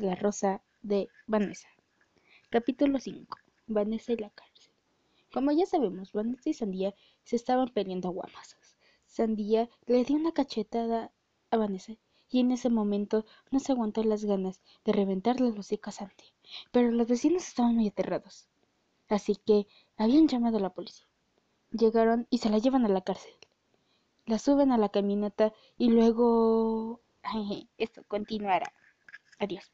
La Rosa de Vanessa. Capítulo 5. Vanessa y la cárcel. Como ya sabemos, Vanessa y Sandía se estaban peleando a guamazos. Sandía le dio una cachetada a Vanessa y en ese momento no se aguantó las ganas de reventarle los hocico a Sandy. Pero los vecinos estaban muy aterrados. Así que habían llamado a la policía. Llegaron y se la llevan a la cárcel. La suben a la camioneta y luego... Esto continuará. Adiós.